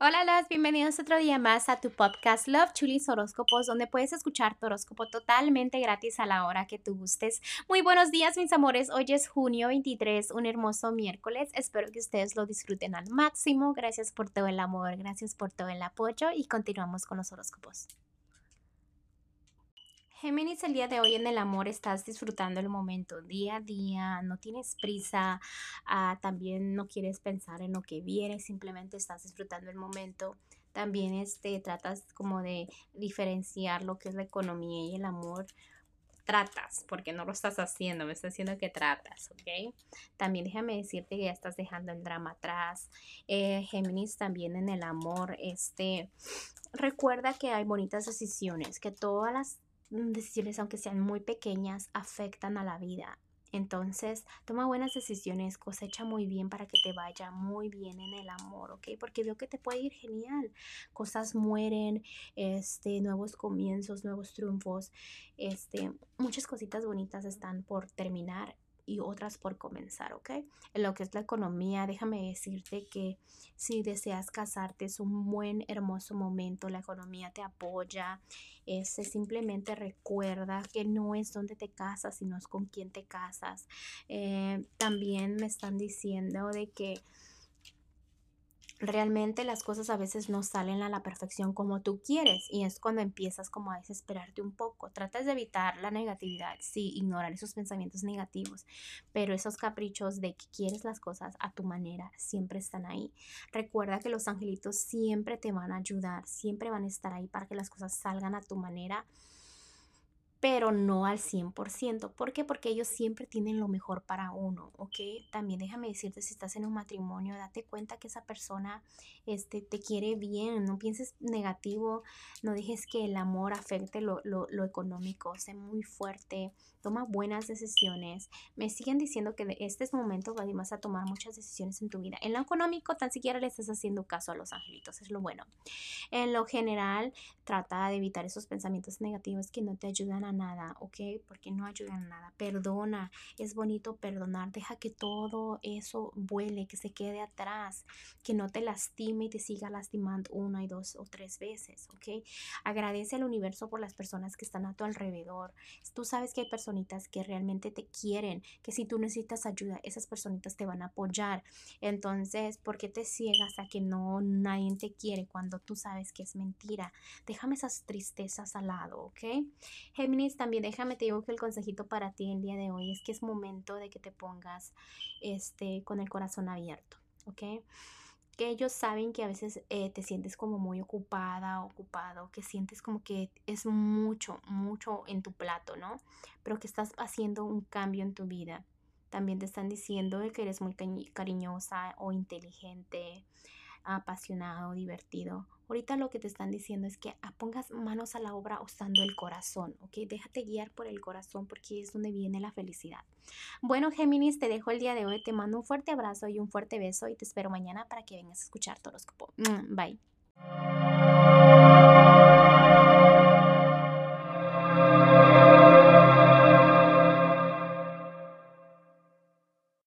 Hola, las bienvenidos otro día más a tu podcast Love Chulis Horóscopos, donde puedes escuchar tu horóscopo totalmente gratis a la hora que tú gustes. Muy buenos días, mis amores. Hoy es junio 23, un hermoso miércoles. Espero que ustedes lo disfruten al máximo. Gracias por todo el amor, gracias por todo el apoyo y continuamos con los horóscopos. Géminis, el día de hoy en el amor estás disfrutando el momento día a día, no tienes prisa, ah, también no quieres pensar en lo que viene, simplemente estás disfrutando el momento. También este, tratas como de diferenciar lo que es la economía y el amor. Tratas, porque no lo estás haciendo, me estás diciendo que tratas, ¿ok? También déjame decirte que ya estás dejando el drama atrás. Eh, Géminis también en el amor, este, recuerda que hay bonitas decisiones, que todas las decisiones, aunque sean muy pequeñas, afectan a la vida. Entonces, toma buenas decisiones, cosecha muy bien para que te vaya muy bien en el amor, ¿ok? Porque veo que te puede ir genial. Cosas mueren, este, nuevos comienzos, nuevos triunfos, este, muchas cositas bonitas están por terminar y otras por comenzar, ¿ok? En lo que es la economía, déjame decirte que si deseas casarte es un buen, hermoso momento, la economía te apoya, ese simplemente recuerda que no es donde te casas, sino es con quién te casas. Eh, también me están diciendo de que realmente las cosas a veces no salen a la perfección como tú quieres y es cuando empiezas como a desesperarte un poco. Tratas de evitar la negatividad, sí, ignorar esos pensamientos negativos, pero esos caprichos de que quieres las cosas a tu manera siempre están ahí. Recuerda que los angelitos siempre te van a ayudar, siempre van a estar ahí para que las cosas salgan a tu manera pero no al 100%. ¿Por qué? Porque ellos siempre tienen lo mejor para uno, ¿ok? También déjame decirte, si estás en un matrimonio, date cuenta que esa persona este, te quiere bien, no pienses negativo, no dejes que el amor afecte lo, lo, lo económico, sé muy fuerte, toma buenas decisiones. Me siguen diciendo que de este es momento vas a tomar muchas decisiones en tu vida. En lo económico, tan siquiera le estás haciendo caso a los angelitos, es lo bueno. En lo general, trata de evitar esos pensamientos negativos que no te ayudan a nada, ¿ok? Porque no ayudan a nada. Perdona, es bonito perdonar. Deja que todo eso vuele, que se quede atrás, que no te lastime y te siga lastimando una y dos o tres veces, ¿ok? Agradece al universo por las personas que están a tu alrededor. Tú sabes que hay personitas que realmente te quieren, que si tú necesitas ayuda, esas personitas te van a apoyar. Entonces, ¿por qué te ciegas a que no nadie te quiere cuando tú sabes que es mentira? Déjame esas tristezas al lado, ¿ok? También déjame te digo que el consejito para ti el día de hoy es que es momento de que te pongas este, con el corazón abierto, ¿ok? que ellos saben que a veces eh, te sientes como muy ocupada, ocupado, que sientes como que es mucho, mucho en tu plato, ¿no? Pero que estás haciendo un cambio en tu vida. También te están diciendo que eres muy cariñosa o inteligente, apasionado, divertido. Ahorita lo que te están diciendo es que pongas manos a la obra usando el corazón, ¿ok? Déjate guiar por el corazón porque es donde viene la felicidad. Bueno, Géminis, te dejo el día de hoy. Te mando un fuerte abrazo y un fuerte beso y te espero mañana para que vengas a escuchar tu horóscopo. Mm, bye.